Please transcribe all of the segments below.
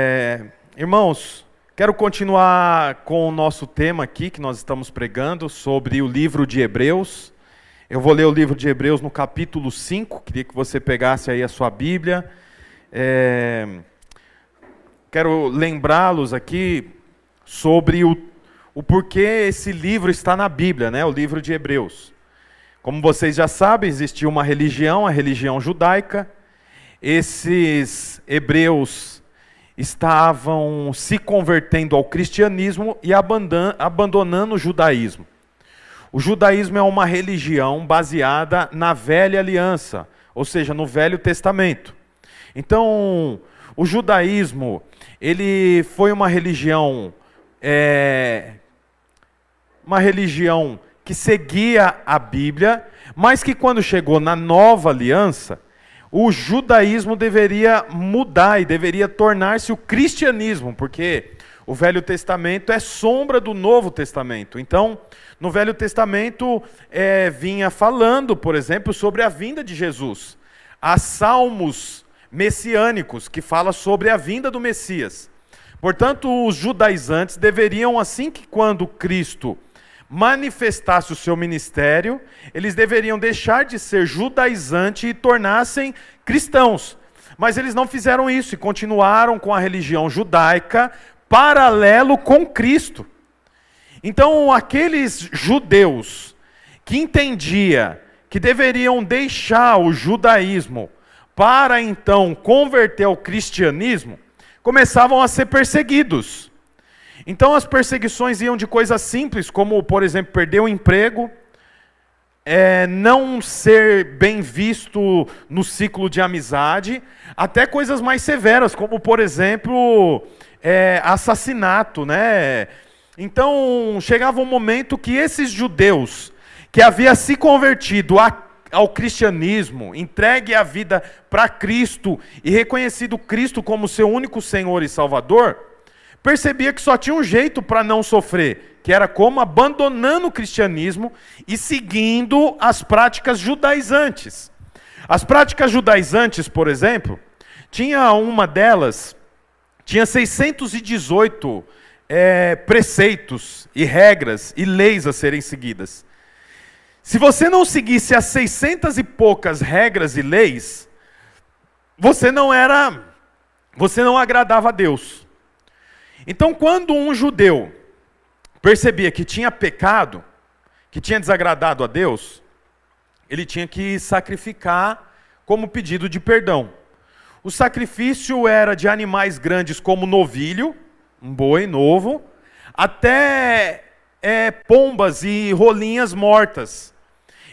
É, irmãos, quero continuar com o nosso tema aqui que nós estamos pregando sobre o livro de Hebreus. Eu vou ler o livro de Hebreus no capítulo 5, queria que você pegasse aí a sua Bíblia. É, quero lembrá-los aqui sobre o, o porquê esse livro está na Bíblia, né? o livro de Hebreus. Como vocês já sabem, existia uma religião, a religião judaica. Esses hebreus estavam se convertendo ao cristianismo e abandonando o judaísmo. O judaísmo é uma religião baseada na velha aliança, ou seja, no Velho Testamento. Então, o judaísmo ele foi uma religião, é, uma religião que seguia a Bíblia, mas que quando chegou na nova aliança, o judaísmo deveria mudar e deveria tornar-se o cristianismo, porque o Velho Testamento é sombra do Novo Testamento. Então, no Velho Testamento é, vinha falando, por exemplo, sobre a vinda de Jesus. Há salmos messiânicos que fala sobre a vinda do Messias. Portanto, os judaizantes deveriam, assim que quando Cristo manifestasse o seu ministério, eles deveriam deixar de ser judaizante e tornassem cristãos. Mas eles não fizeram isso e continuaram com a religião judaica paralelo com Cristo. Então, aqueles judeus que entendia que deveriam deixar o judaísmo para então converter ao cristianismo, começavam a ser perseguidos. Então as perseguições iam de coisas simples, como, por exemplo, perder o emprego, é, não ser bem visto no ciclo de amizade, até coisas mais severas, como, por exemplo, é, assassinato. Né? Então chegava um momento que esses judeus que haviam se convertido a ao cristianismo, entregue a vida para Cristo e reconhecido Cristo como seu único Senhor e Salvador, percebia que só tinha um jeito para não sofrer, que era como abandonando o cristianismo e seguindo as práticas judaizantes. As práticas judaizantes, por exemplo, tinha uma delas, tinha 618 é, preceitos e regras e leis a serem seguidas. Se você não seguisse as 600 e poucas regras e leis, você não era, você não agradava a Deus. Então, quando um judeu percebia que tinha pecado, que tinha desagradado a Deus, ele tinha que sacrificar como pedido de perdão. O sacrifício era de animais grandes como novilho, um boi novo, até é, pombas e rolinhas mortas.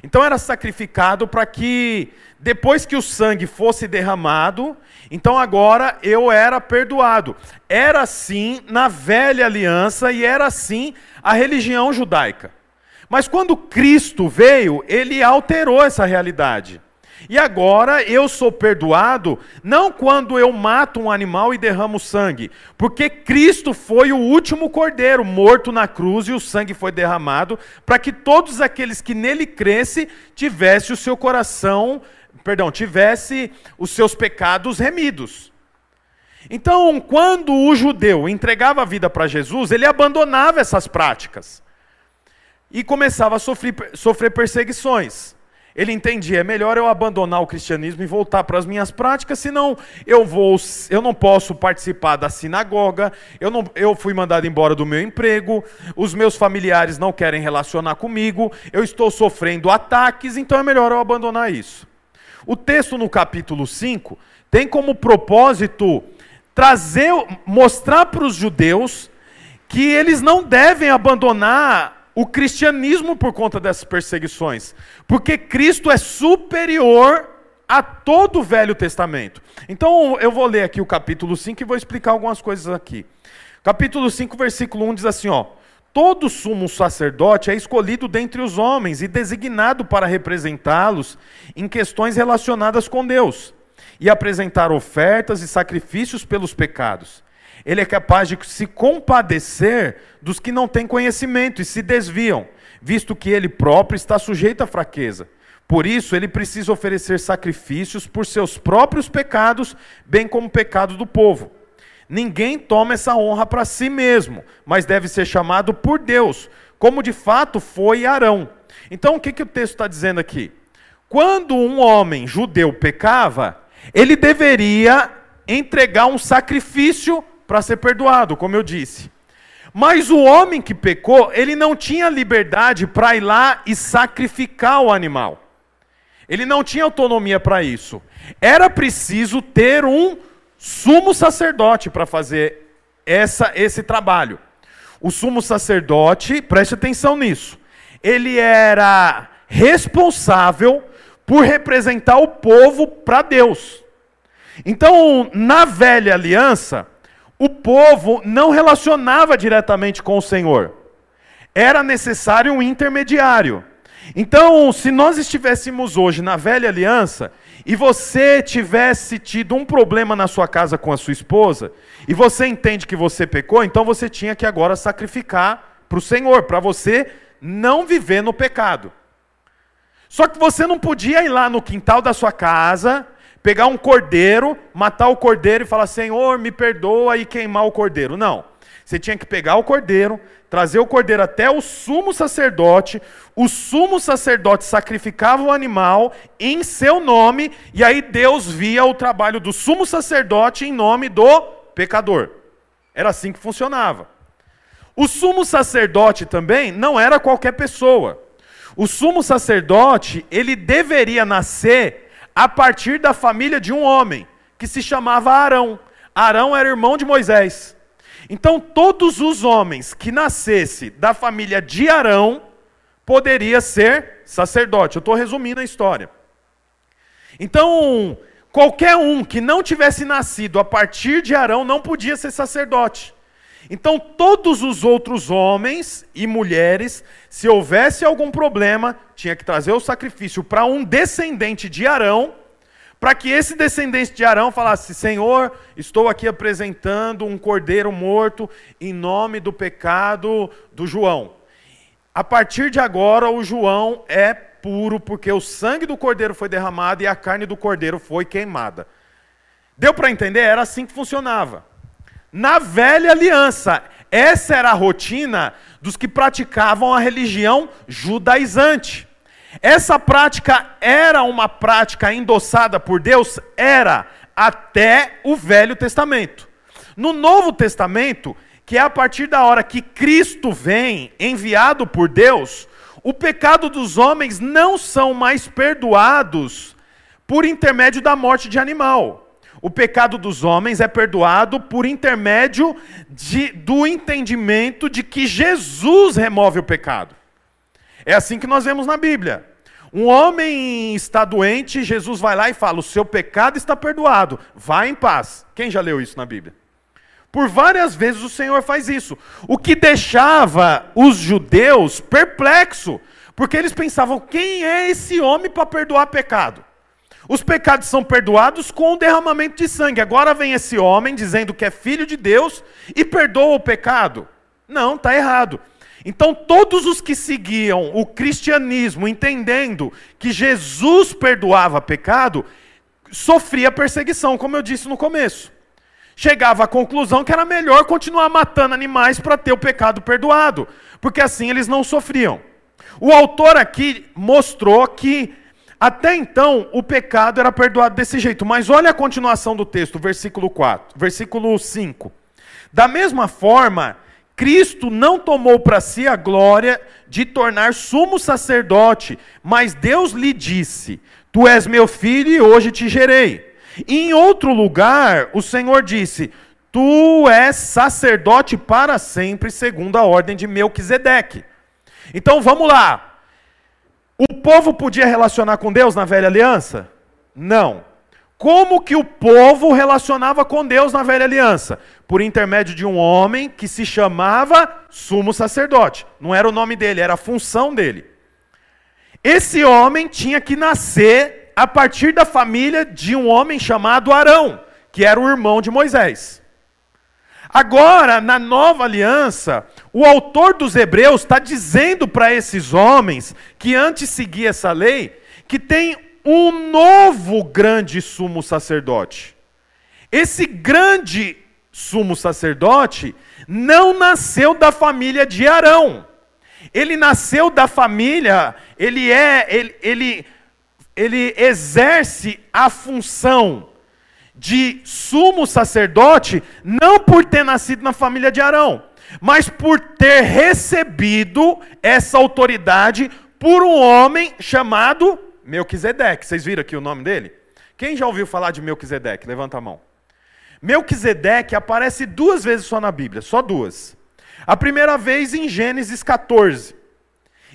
Então era sacrificado para que, depois que o sangue fosse derramado, então agora eu era perdoado. Era assim na velha aliança e era assim a religião judaica. Mas quando Cristo veio, ele alterou essa realidade. E agora eu sou perdoado não quando eu mato um animal e derramo sangue, porque Cristo foi o último cordeiro morto na cruz e o sangue foi derramado para que todos aqueles que nele crescem tivesse o seu coração, perdão, tivesse os seus pecados remidos. Então, quando o judeu entregava a vida para Jesus, ele abandonava essas práticas e começava a sofrer, sofrer perseguições. Ele entendia, é melhor eu abandonar o cristianismo e voltar para as minhas práticas, senão eu vou, eu não posso participar da sinagoga, eu, não, eu fui mandado embora do meu emprego, os meus familiares não querem relacionar comigo, eu estou sofrendo ataques, então é melhor eu abandonar isso. O texto no capítulo 5 tem como propósito trazer, mostrar para os judeus que eles não devem abandonar o cristianismo por conta dessas perseguições, porque Cristo é superior a todo o Velho Testamento. Então eu vou ler aqui o capítulo 5 e vou explicar algumas coisas aqui. Capítulo 5, versículo 1 diz assim, ó: Todo sumo sacerdote é escolhido dentre os homens e designado para representá-los em questões relacionadas com Deus e apresentar ofertas e sacrifícios pelos pecados. Ele é capaz de se compadecer dos que não têm conhecimento e se desviam, visto que ele próprio está sujeito à fraqueza. Por isso, ele precisa oferecer sacrifícios por seus próprios pecados, bem como o pecado do povo. Ninguém toma essa honra para si mesmo, mas deve ser chamado por Deus, como de fato foi Arão. Então o que, que o texto está dizendo aqui? Quando um homem judeu pecava, ele deveria entregar um sacrifício para ser perdoado, como eu disse. Mas o homem que pecou, ele não tinha liberdade para ir lá e sacrificar o animal. Ele não tinha autonomia para isso. Era preciso ter um sumo sacerdote para fazer essa, esse trabalho. O sumo sacerdote, preste atenção nisso, ele era responsável por representar o povo para Deus. Então, na velha aliança, o povo não relacionava diretamente com o Senhor. Era necessário um intermediário. Então, se nós estivéssemos hoje na velha aliança e você tivesse tido um problema na sua casa com a sua esposa, e você entende que você pecou, então você tinha que agora sacrificar para o Senhor, para você não viver no pecado. Só que você não podia ir lá no quintal da sua casa, pegar um cordeiro, matar o cordeiro e falar: Senhor, me perdoa e queimar o cordeiro. Não. Você tinha que pegar o cordeiro, trazer o cordeiro até o sumo sacerdote, o sumo sacerdote sacrificava o animal em seu nome, e aí Deus via o trabalho do sumo sacerdote em nome do pecador. Era assim que funcionava. O sumo sacerdote também não era qualquer pessoa. O sumo sacerdote, ele deveria nascer a partir da família de um homem, que se chamava Arão. Arão era irmão de Moisés. Então, todos os homens que nascesse da família de Arão poderia ser sacerdote. Eu estou resumindo a história. Então, qualquer um que não tivesse nascido a partir de Arão não podia ser sacerdote. Então, todos os outros homens e mulheres, se houvesse algum problema, tinha que trazer o sacrifício para um descendente de Arão para que esse descendente de Arão falasse: Senhor, estou aqui apresentando um cordeiro morto em nome do pecado do João. A partir de agora, o João é puro, porque o sangue do cordeiro foi derramado e a carne do cordeiro foi queimada. Deu para entender? Era assim que funcionava. Na velha aliança, essa era a rotina dos que praticavam a religião judaizante. Essa prática era uma prática endossada por Deus? Era, até o Velho Testamento. No Novo Testamento, que é a partir da hora que Cristo vem, enviado por Deus, o pecado dos homens não são mais perdoados por intermédio da morte de animal. O pecado dos homens é perdoado por intermédio de, do entendimento de que Jesus remove o pecado. É assim que nós vemos na Bíblia. Um homem está doente, Jesus vai lá e fala: O seu pecado está perdoado, vá em paz. Quem já leu isso na Bíblia? Por várias vezes o Senhor faz isso, o que deixava os judeus perplexos, porque eles pensavam: quem é esse homem para perdoar pecado? Os pecados são perdoados com o derramamento de sangue. Agora vem esse homem dizendo que é filho de Deus e perdoa o pecado. Não, está errado. Então, todos os que seguiam o cristianismo, entendendo que Jesus perdoava pecado, sofria perseguição, como eu disse no começo. Chegava à conclusão que era melhor continuar matando animais para ter o pecado perdoado, porque assim eles não sofriam. O autor aqui mostrou que até então o pecado era perdoado desse jeito, mas olha a continuação do texto, versículo 4, versículo 5. Da mesma forma, Cristo não tomou para si a glória de tornar sumo sacerdote, mas Deus lhe disse: Tu és meu filho e hoje te gerei. E em outro lugar, o Senhor disse: Tu és sacerdote para sempre, segundo a ordem de Melquisedeque. Então vamos lá. O povo podia relacionar com Deus na velha aliança? Não. Como que o povo relacionava com Deus na velha aliança? Por intermédio de um homem que se chamava sumo sacerdote. Não era o nome dele, era a função dele. Esse homem tinha que nascer a partir da família de um homem chamado Arão, que era o irmão de Moisés. Agora, na nova aliança, o autor dos Hebreus está dizendo para esses homens que antes seguia essa lei, que tem um novo grande sumo sacerdote. Esse grande sumo sacerdote, não nasceu da família de Arão. Ele nasceu da família, ele é, ele, ele, ele exerce a função de sumo sacerdote, não por ter nascido na família de Arão, mas por ter recebido essa autoridade por um homem chamado Melquisedeque. Vocês viram aqui o nome dele? Quem já ouviu falar de Melquisedeque? Levanta a mão. Melquisedeque aparece duas vezes só na Bíblia, só duas. A primeira vez em Gênesis 14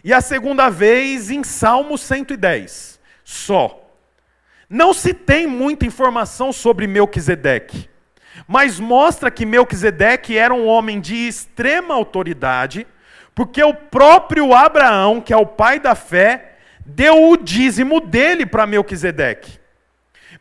e a segunda vez em Salmo 110, só. Não se tem muita informação sobre Melquisedeque, mas mostra que Melquisedeque era um homem de extrema autoridade, porque o próprio Abraão, que é o pai da fé, deu o dízimo dele para Melquisedeque.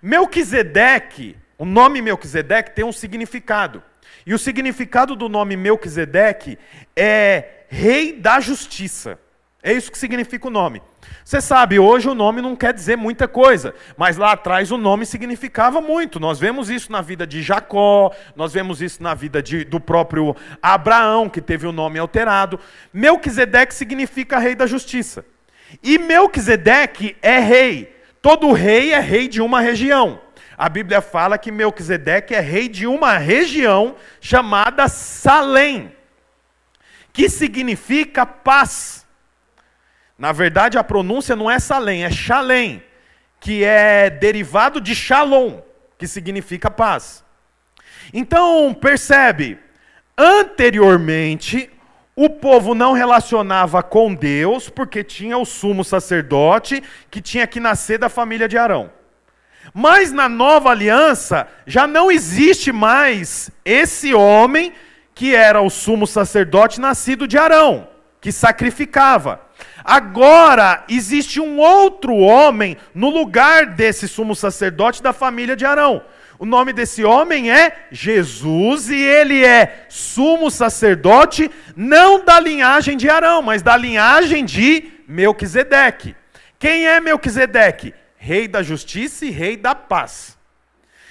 Melquisedeque o nome Melquisedeque tem um significado. E o significado do nome Melquisedeque é rei da justiça. É isso que significa o nome. Você sabe, hoje o nome não quer dizer muita coisa, mas lá atrás o nome significava muito. Nós vemos isso na vida de Jacó, nós vemos isso na vida de, do próprio Abraão, que teve o nome alterado. Melquisedeque significa rei da justiça. E Melquisedeque é rei. Todo rei é rei de uma região a Bíblia fala que Melquisedeque é rei de uma região chamada Salém, que significa paz. Na verdade, a pronúncia não é Salém, é Shalem, que é derivado de Shalom, que significa paz. Então, percebe, anteriormente, o povo não relacionava com Deus, porque tinha o sumo sacerdote que tinha que nascer da família de Arão. Mas na nova aliança já não existe mais esse homem que era o sumo sacerdote nascido de Arão, que sacrificava. Agora existe um outro homem no lugar desse sumo sacerdote da família de Arão. O nome desse homem é Jesus e ele é sumo sacerdote não da linhagem de Arão, mas da linhagem de Melquisedeque. Quem é Melquisedeque? rei da justiça e rei da paz.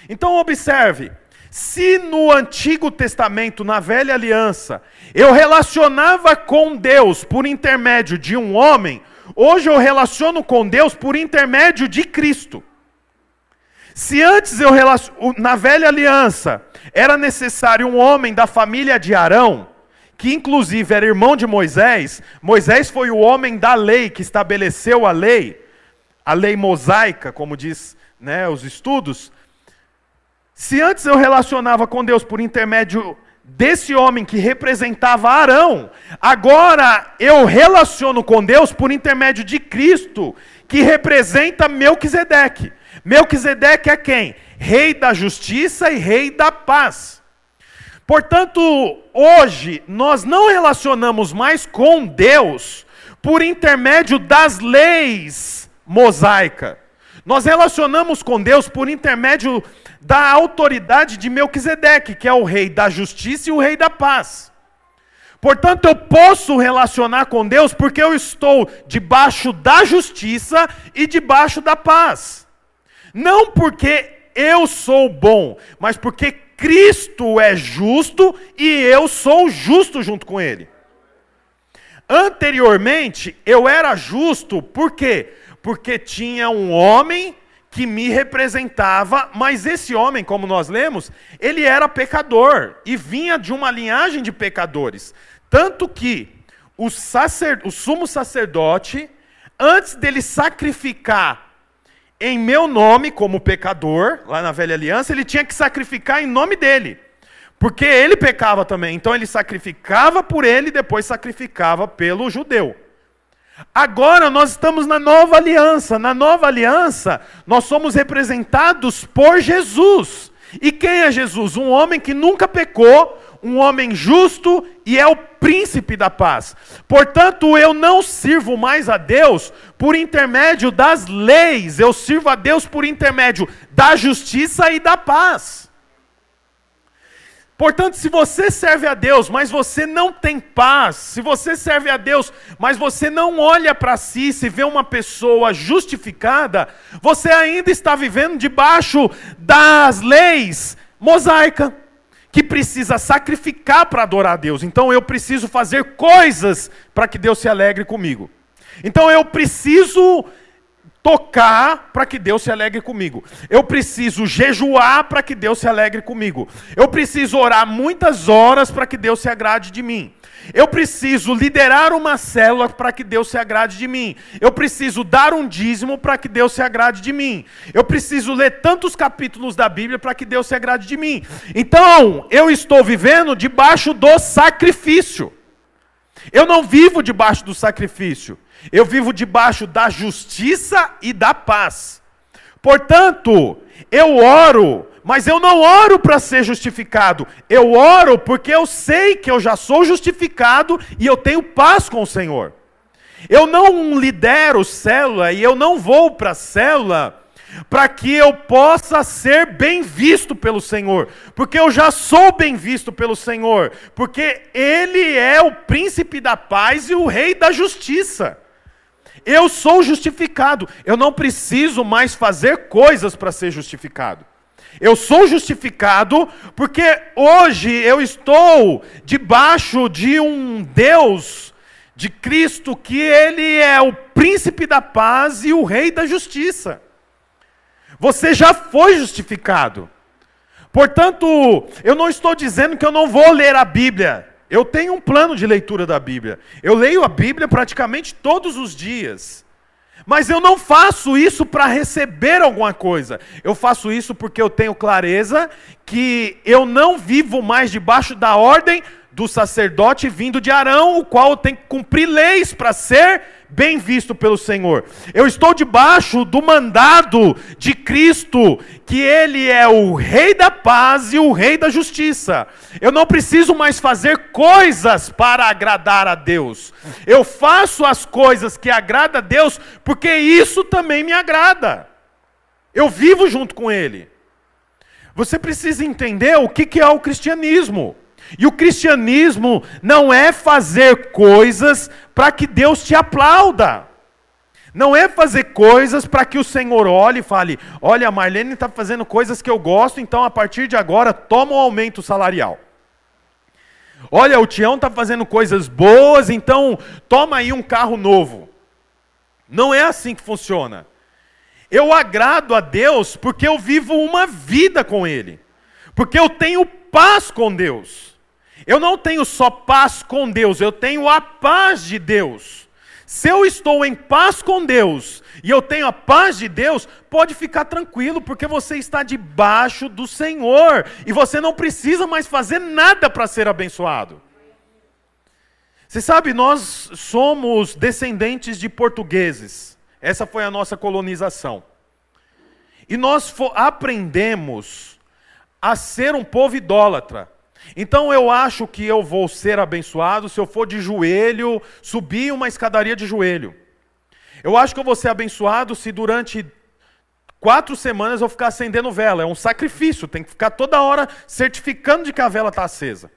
Então observe, se no Antigo Testamento, na Velha Aliança, eu relacionava com Deus por intermédio de um homem, hoje eu relaciono com Deus por intermédio de Cristo. Se antes eu na Velha Aliança era necessário um homem da família de Arão, que inclusive era irmão de Moisés, Moisés foi o homem da lei que estabeleceu a lei a lei mosaica, como diz né, os estudos, se antes eu relacionava com Deus por intermédio desse homem que representava Arão, agora eu relaciono com Deus por intermédio de Cristo, que representa Melquisedeque. Melquisedeque é quem? Rei da justiça e rei da paz. Portanto, hoje nós não relacionamos mais com Deus por intermédio das leis mosaica. Nós relacionamos com Deus por intermédio da autoridade de Melquisedeque, que é o rei da justiça e o rei da paz. Portanto, eu posso relacionar com Deus porque eu estou debaixo da justiça e debaixo da paz. Não porque eu sou bom, mas porque Cristo é justo e eu sou justo junto com Ele. Anteriormente, eu era justo, por quê? porque tinha um homem que me representava, mas esse homem, como nós lemos, ele era pecador e vinha de uma linhagem de pecadores. Tanto que o, sacer, o sumo sacerdote, antes dele sacrificar em meu nome como pecador, lá na velha aliança, ele tinha que sacrificar em nome dele. Porque ele pecava também. Então ele sacrificava por ele e depois sacrificava pelo judeu. Agora nós estamos na nova aliança. Na nova aliança, nós somos representados por Jesus. E quem é Jesus? Um homem que nunca pecou, um homem justo e é o príncipe da paz. Portanto, eu não sirvo mais a Deus por intermédio das leis, eu sirvo a Deus por intermédio da justiça e da paz. Portanto, se você serve a Deus, mas você não tem paz, se você serve a Deus, mas você não olha para si, se vê uma pessoa justificada, você ainda está vivendo debaixo das leis mosaica, que precisa sacrificar para adorar a Deus. Então eu preciso fazer coisas para que Deus se alegre comigo. Então eu preciso tocar para que Deus se alegre comigo. Eu preciso jejuar para que Deus se alegre comigo. Eu preciso orar muitas horas para que Deus se agrade de mim. Eu preciso liderar uma célula para que Deus se agrade de mim. Eu preciso dar um dízimo para que Deus se agrade de mim. Eu preciso ler tantos capítulos da Bíblia para que Deus se agrade de mim. Então, eu estou vivendo debaixo do sacrifício. Eu não vivo debaixo do sacrifício. Eu vivo debaixo da justiça e da paz. Portanto, eu oro, mas eu não oro para ser justificado. Eu oro porque eu sei que eu já sou justificado e eu tenho paz com o Senhor. Eu não lidero célula e eu não vou para a célula para que eu possa ser bem visto pelo Senhor, porque eu já sou bem visto pelo Senhor, porque Ele é o príncipe da paz e o rei da justiça. Eu sou justificado. Eu não preciso mais fazer coisas para ser justificado. Eu sou justificado porque hoje eu estou debaixo de um Deus, de Cristo, que Ele é o príncipe da paz e o rei da justiça. Você já foi justificado. Portanto, eu não estou dizendo que eu não vou ler a Bíblia. Eu tenho um plano de leitura da Bíblia. Eu leio a Bíblia praticamente todos os dias. Mas eu não faço isso para receber alguma coisa. Eu faço isso porque eu tenho clareza que eu não vivo mais debaixo da ordem do sacerdote vindo de Arão, o qual tem que cumprir leis para ser bem visto pelo Senhor. Eu estou debaixo do mandado de Cristo, que Ele é o Rei da paz e o Rei da justiça. Eu não preciso mais fazer coisas para agradar a Deus. Eu faço as coisas que agradam a Deus, porque isso também me agrada. Eu vivo junto com Ele. Você precisa entender o que é o cristianismo. E o cristianismo não é fazer coisas para que Deus te aplauda. Não é fazer coisas para que o Senhor olhe e fale: olha, a Marlene está fazendo coisas que eu gosto, então a partir de agora toma um aumento salarial. Olha, o Tião está fazendo coisas boas, então toma aí um carro novo. Não é assim que funciona. Eu agrado a Deus porque eu vivo uma vida com Ele, porque eu tenho paz com Deus. Eu não tenho só paz com Deus, eu tenho a paz de Deus. Se eu estou em paz com Deus e eu tenho a paz de Deus, pode ficar tranquilo, porque você está debaixo do Senhor e você não precisa mais fazer nada para ser abençoado. Você sabe, nós somos descendentes de portugueses, essa foi a nossa colonização. E nós aprendemos a ser um povo idólatra. Então eu acho que eu vou ser abençoado se eu for de joelho, subir uma escadaria de joelho. Eu acho que eu vou ser abençoado se durante quatro semanas eu ficar acendendo vela. É um sacrifício, tem que ficar toda hora certificando de que a vela está acesa.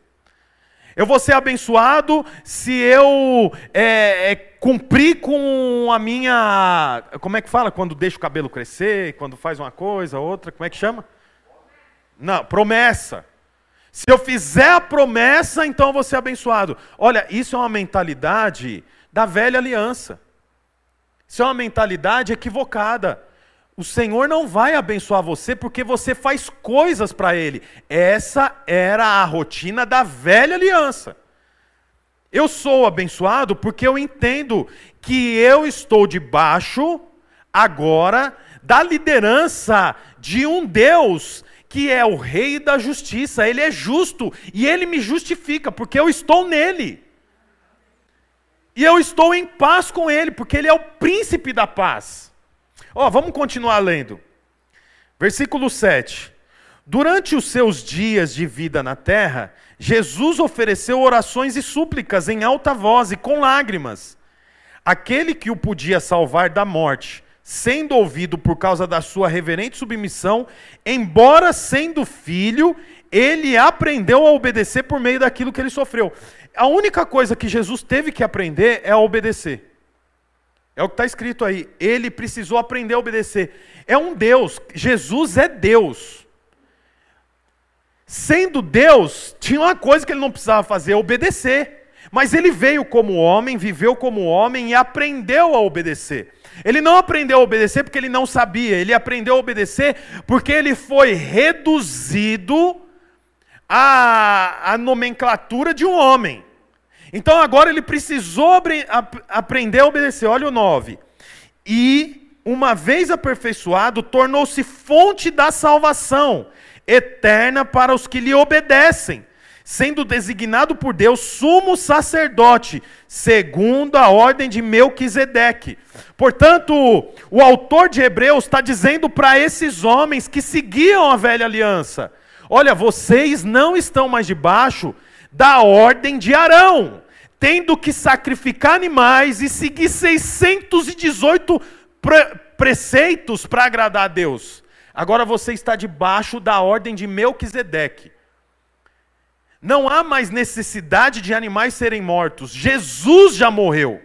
Eu vou ser abençoado se eu é, é, cumprir com a minha. Como é que fala? Quando deixa o cabelo crescer, quando faz uma coisa, outra, como é que chama? Não, promessa. Se eu fizer a promessa, então eu vou ser abençoado. Olha, isso é uma mentalidade da velha aliança. Isso é uma mentalidade equivocada. O Senhor não vai abençoar você porque você faz coisas para Ele. Essa era a rotina da velha aliança. Eu sou abençoado porque eu entendo que eu estou debaixo, agora, da liderança de um Deus que é o rei da justiça, ele é justo e ele me justifica, porque eu estou nele. E eu estou em paz com ele, porque ele é o príncipe da paz. Ó, oh, vamos continuar lendo. Versículo 7. Durante os seus dias de vida na terra, Jesus ofereceu orações e súplicas em alta voz e com lágrimas. Aquele que o podia salvar da morte sendo ouvido por causa da sua reverente submissão, embora sendo filho, ele aprendeu a obedecer por meio daquilo que ele sofreu. A única coisa que Jesus teve que aprender é a obedecer. É o que está escrito aí. Ele precisou aprender a obedecer. É um Deus. Jesus é Deus. sendo Deus, tinha uma coisa que ele não precisava fazer, obedecer. Mas ele veio como homem, viveu como homem e aprendeu a obedecer. Ele não aprendeu a obedecer porque ele não sabia, ele aprendeu a obedecer porque ele foi reduzido à, à nomenclatura de um homem. Então agora ele precisou aprender a obedecer. Olha o 9. E, uma vez aperfeiçoado, tornou-se fonte da salvação eterna para os que lhe obedecem sendo designado por Deus sumo sacerdote, segundo a ordem de Melquisedeque. Portanto, o autor de Hebreus está dizendo para esses homens que seguiam a velha aliança: olha, vocês não estão mais debaixo da ordem de Arão, tendo que sacrificar animais e seguir 618 pre preceitos para agradar a Deus. Agora você está debaixo da ordem de Melquisedeque. Não há mais necessidade de animais serem mortos. Jesus já morreu.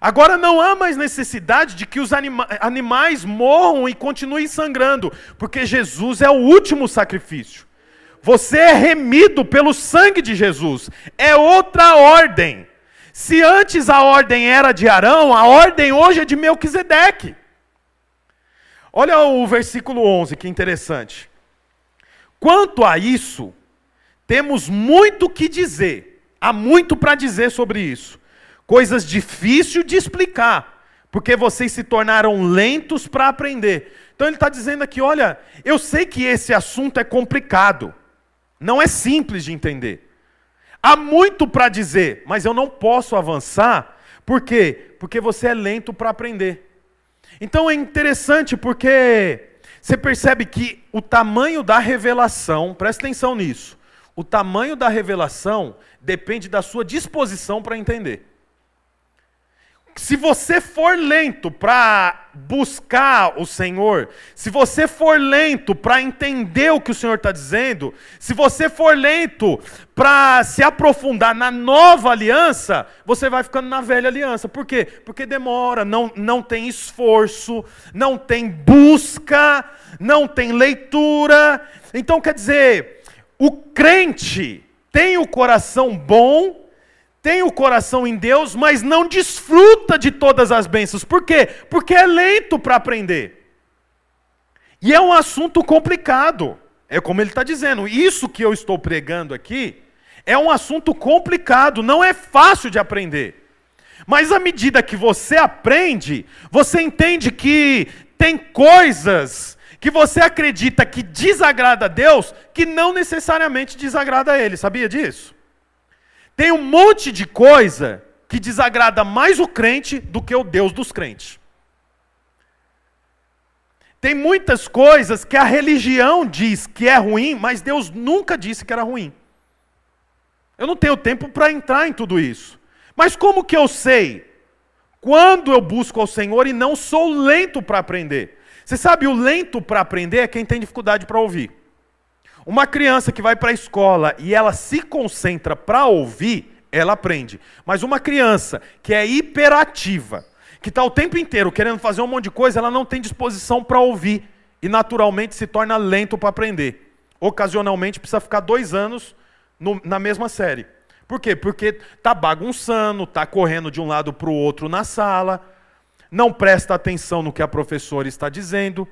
Agora não há mais necessidade de que os anima animais morram e continuem sangrando, porque Jesus é o último sacrifício. Você é remido pelo sangue de Jesus. É outra ordem. Se antes a ordem era de Arão, a ordem hoje é de Melquisedeque. Olha o versículo 11, que interessante. Quanto a isso, temos muito que dizer, há muito para dizer sobre isso. Coisas difíceis de explicar, porque vocês se tornaram lentos para aprender. Então ele está dizendo aqui: olha, eu sei que esse assunto é complicado, não é simples de entender. Há muito para dizer, mas eu não posso avançar, por quê? Porque você é lento para aprender. Então é interessante porque você percebe que o tamanho da revelação, presta atenção nisso, o tamanho da revelação depende da sua disposição para entender. Se você for lento para buscar o Senhor, se você for lento para entender o que o Senhor está dizendo, se você for lento para se aprofundar na nova aliança, você vai ficando na velha aliança. Por quê? Porque demora, não, não tem esforço, não tem busca, não tem leitura. Então, quer dizer, o crente tem o coração bom, tem o coração em Deus, mas não desfruta de todas as bênçãos. Por quê? Porque é lento para aprender. E é um assunto complicado. É como ele está dizendo, isso que eu estou pregando aqui é um assunto complicado, não é fácil de aprender. Mas à medida que você aprende, você entende que tem coisas que você acredita que desagrada a Deus, que não necessariamente desagrada a Ele. Sabia disso? Tem um monte de coisa que desagrada mais o crente do que o Deus dos crentes. Tem muitas coisas que a religião diz que é ruim, mas Deus nunca disse que era ruim. Eu não tenho tempo para entrar em tudo isso. Mas como que eu sei? Quando eu busco ao Senhor e não sou lento para aprender. Você sabe, o lento para aprender é quem tem dificuldade para ouvir. Uma criança que vai para a escola e ela se concentra para ouvir, ela aprende. Mas uma criança que é hiperativa, que está o tempo inteiro querendo fazer um monte de coisa, ela não tem disposição para ouvir e naturalmente se torna lento para aprender. Ocasionalmente precisa ficar dois anos no, na mesma série. Por quê? Porque está bagunçando, está correndo de um lado para o outro na sala não presta atenção no que a professora está dizendo.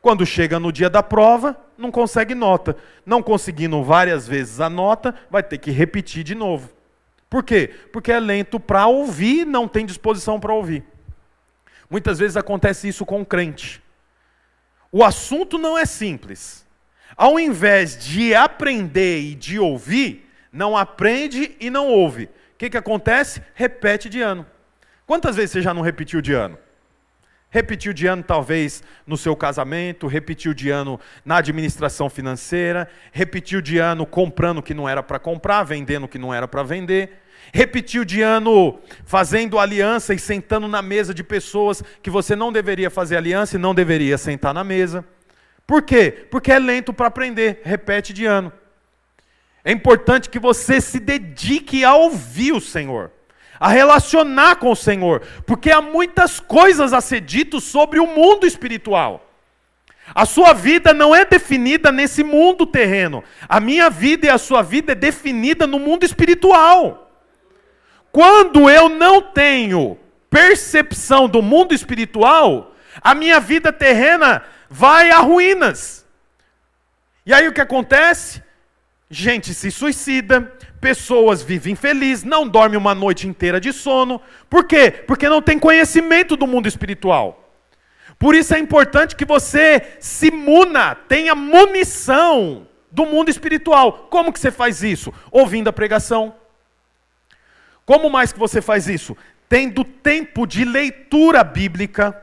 Quando chega no dia da prova, não consegue nota. Não conseguindo várias vezes a nota, vai ter que repetir de novo. Por quê? Porque é lento para ouvir, não tem disposição para ouvir. Muitas vezes acontece isso com o crente. O assunto não é simples. Ao invés de aprender e de ouvir, não aprende e não ouve. O que, que acontece? Repete de ano. Quantas vezes você já não repetiu de ano? Repetiu de ano, talvez, no seu casamento, repetiu de ano na administração financeira, repetiu de ano comprando o que não era para comprar, vendendo o que não era para vender, repetiu de ano fazendo aliança e sentando na mesa de pessoas que você não deveria fazer aliança e não deveria sentar na mesa. Por quê? Porque é lento para aprender, repete de ano. É importante que você se dedique a ouvir o Senhor a relacionar com o Senhor, porque há muitas coisas a ser dito sobre o mundo espiritual. A sua vida não é definida nesse mundo terreno. A minha vida e a sua vida é definida no mundo espiritual. Quando eu não tenho percepção do mundo espiritual, a minha vida terrena vai a ruínas. E aí o que acontece? Gente se suicida, pessoas vivem felizes, não dormem uma noite inteira de sono. Por quê? Porque não tem conhecimento do mundo espiritual. Por isso é importante que você se muna, tenha munição do mundo espiritual. Como que você faz isso? Ouvindo a pregação. Como mais que você faz isso? Tendo tempo de leitura bíblica,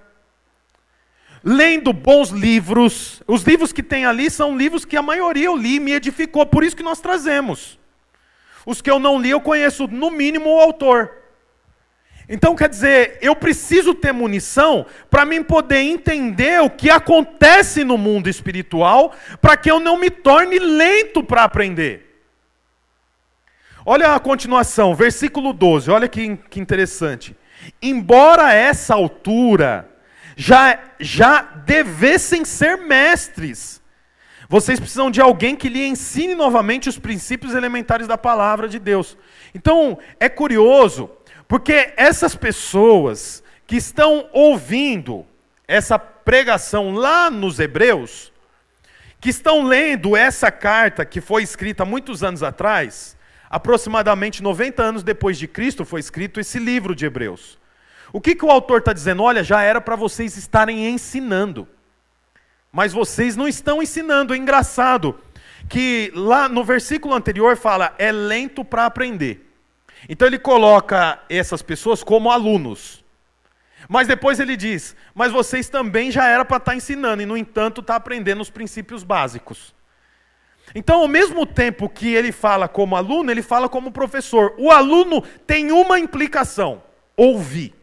lendo bons livros. Os livros que tem ali são livros que a maioria eu li e me edificou, por isso que nós trazemos. Os que eu não li, eu conheço no mínimo o autor. Então, quer dizer, eu preciso ter munição para mim poder entender o que acontece no mundo espiritual, para que eu não me torne lento para aprender. Olha a continuação, versículo 12, olha que, que interessante. Embora essa altura já, já devessem ser mestres, vocês precisam de alguém que lhe ensine novamente os princípios elementares da palavra de Deus. Então, é curioso, porque essas pessoas que estão ouvindo essa pregação lá nos Hebreus, que estão lendo essa carta que foi escrita muitos anos atrás, aproximadamente 90 anos depois de Cristo foi escrito esse livro de Hebreus. O que, que o autor está dizendo? Olha, já era para vocês estarem ensinando. Mas vocês não estão ensinando. É engraçado que lá no versículo anterior fala, é lento para aprender. Então ele coloca essas pessoas como alunos. Mas depois ele diz, mas vocês também já era para estar tá ensinando, e no entanto está aprendendo os princípios básicos. Então, ao mesmo tempo que ele fala como aluno, ele fala como professor. O aluno tem uma implicação: ouvir.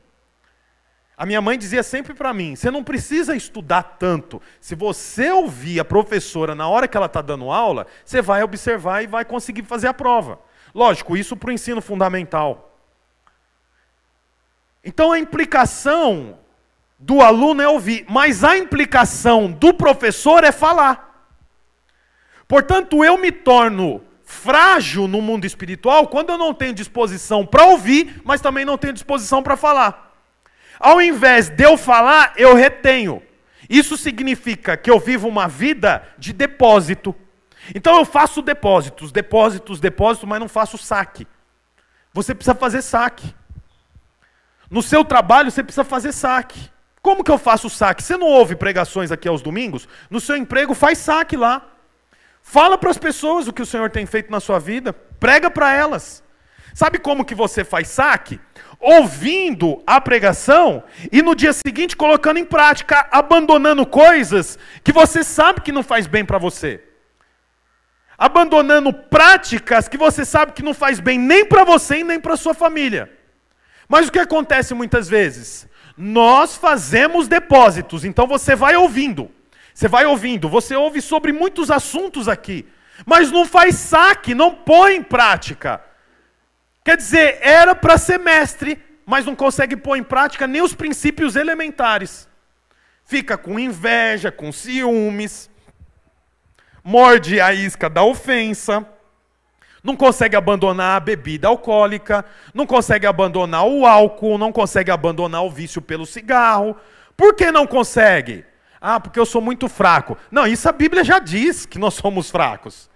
A minha mãe dizia sempre para mim: você não precisa estudar tanto. Se você ouvir a professora na hora que ela está dando aula, você vai observar e vai conseguir fazer a prova. Lógico, isso para o ensino fundamental. Então a implicação do aluno é ouvir, mas a implicação do professor é falar. Portanto, eu me torno frágil no mundo espiritual quando eu não tenho disposição para ouvir, mas também não tenho disposição para falar. Ao invés de eu falar, eu retenho. Isso significa que eu vivo uma vida de depósito. Então eu faço depósitos, depósitos, depósitos, mas não faço saque. Você precisa fazer saque. No seu trabalho você precisa fazer saque. Como que eu faço saque? Você não ouve pregações aqui aos domingos? No seu emprego faz saque lá. Fala para as pessoas o que o Senhor tem feito na sua vida, prega para elas. Sabe como que você faz saque? Ouvindo a pregação e no dia seguinte colocando em prática, abandonando coisas que você sabe que não faz bem para você. Abandonando práticas que você sabe que não faz bem nem para você e nem para sua família. Mas o que acontece muitas vezes? Nós fazemos depósitos, então você vai ouvindo. Você vai ouvindo, você ouve sobre muitos assuntos aqui, mas não faz saque, não põe em prática. Quer dizer, era para ser mestre, mas não consegue pôr em prática nem os princípios elementares. Fica com inveja, com ciúmes, morde a isca da ofensa, não consegue abandonar a bebida alcoólica, não consegue abandonar o álcool, não consegue abandonar o vício pelo cigarro. Por que não consegue? Ah, porque eu sou muito fraco. Não, isso a Bíblia já diz que nós somos fracos.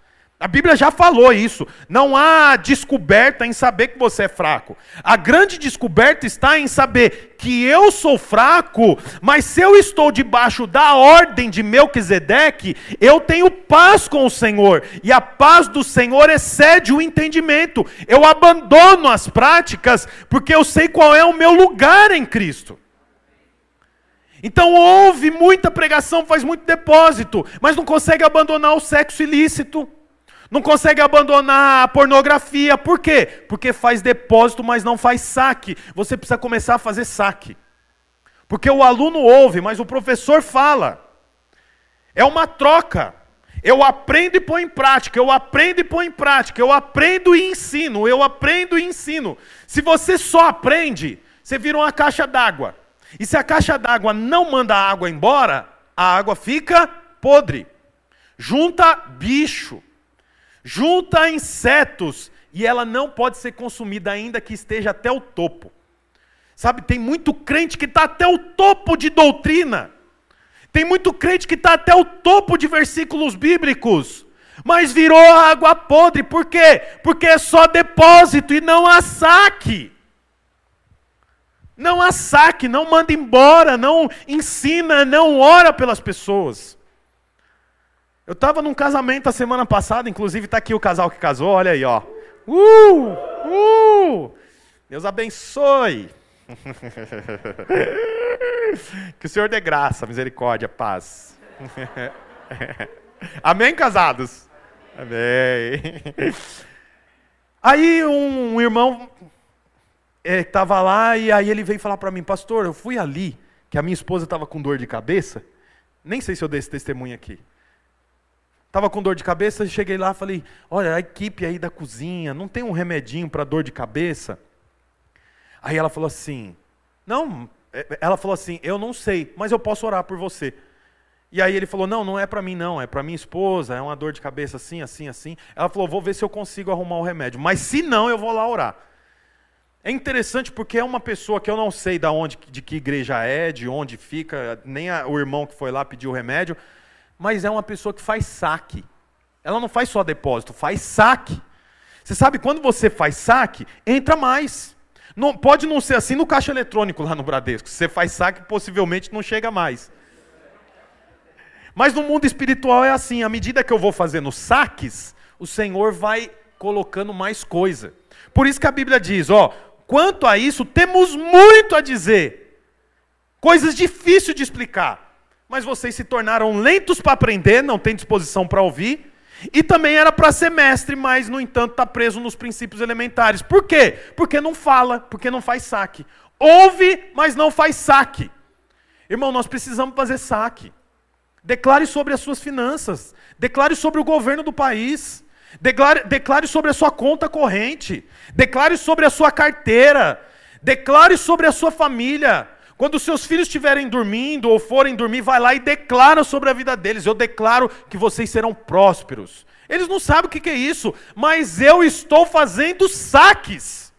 A Bíblia já falou isso. Não há descoberta em saber que você é fraco. A grande descoberta está em saber que eu sou fraco, mas se eu estou debaixo da ordem de Melquisedeque, eu tenho paz com o Senhor. E a paz do Senhor excede o entendimento. Eu abandono as práticas porque eu sei qual é o meu lugar em Cristo. Então ouve muita pregação, faz muito depósito, mas não consegue abandonar o sexo ilícito. Não consegue abandonar a pornografia. Por quê? Porque faz depósito, mas não faz saque. Você precisa começar a fazer saque. Porque o aluno ouve, mas o professor fala. É uma troca. Eu aprendo e ponho em prática, eu aprendo e ponho em prática, eu aprendo e ensino, eu aprendo e ensino. Se você só aprende, você vira uma caixa d'água. E se a caixa d'água não manda a água embora, a água fica podre. Junta bicho, junta insetos, e ela não pode ser consumida ainda que esteja até o topo. Sabe, tem muito crente que está até o topo de doutrina. Tem muito crente que está até o topo de versículos bíblicos. Mas virou água podre. Por quê? Porque é só depósito e não há saque. Não há saque, não manda embora, não ensina, não ora pelas pessoas. Eu estava num casamento a semana passada, inclusive está aqui o casal que casou, olha aí, ó. Uh! Uh! Deus abençoe. que o Senhor dê graça, misericórdia, paz. Amém, casados? Amém. Aí um, irmão estava é, lá e aí ele veio falar para mim, pastor, eu fui ali, que a minha esposa estava com dor de cabeça. Nem sei se eu dei esse testemunho aqui. Estava com dor de cabeça, cheguei lá falei, olha, a equipe aí da cozinha, não tem um remedinho para dor de cabeça? Aí ela falou assim: Não, é, ela falou assim: Eu não sei, mas eu posso orar por você. E aí ele falou: Não, não é para mim, não, é para minha esposa, é uma dor de cabeça assim, assim, assim. Ela falou: Vou ver se eu consigo arrumar o remédio, mas se não, eu vou lá orar. É interessante porque é uma pessoa que eu não sei de onde, de que igreja é, de onde fica, nem a, o irmão que foi lá pediu o remédio, mas é uma pessoa que faz saque. Ela não faz só depósito, faz saque. Você sabe, quando você faz saque, entra mais. Não, pode não ser assim no caixa eletrônico lá no Bradesco. Você faz saque, possivelmente não chega mais. Mas no mundo espiritual é assim: à medida que eu vou fazendo saques, o Senhor vai colocando mais coisa. Por isso que a Bíblia diz: ó, quanto a isso, temos muito a dizer, coisas difíceis de explicar, mas vocês se tornaram lentos para aprender, não têm disposição para ouvir, e também era para ser mestre, mas, no entanto, está preso nos princípios elementares. Por quê? Porque não fala, porque não faz saque. Ouve, mas não faz saque. Irmão, nós precisamos fazer saque. Declare sobre as suas finanças. Declare sobre o governo do país. Declare, declare sobre a sua conta corrente. Declare sobre a sua carteira. Declare sobre a sua família. Quando seus filhos estiverem dormindo ou forem dormir, vai lá e declara sobre a vida deles. Eu declaro que vocês serão prósperos. Eles não sabem o que é isso, mas eu estou fazendo saques.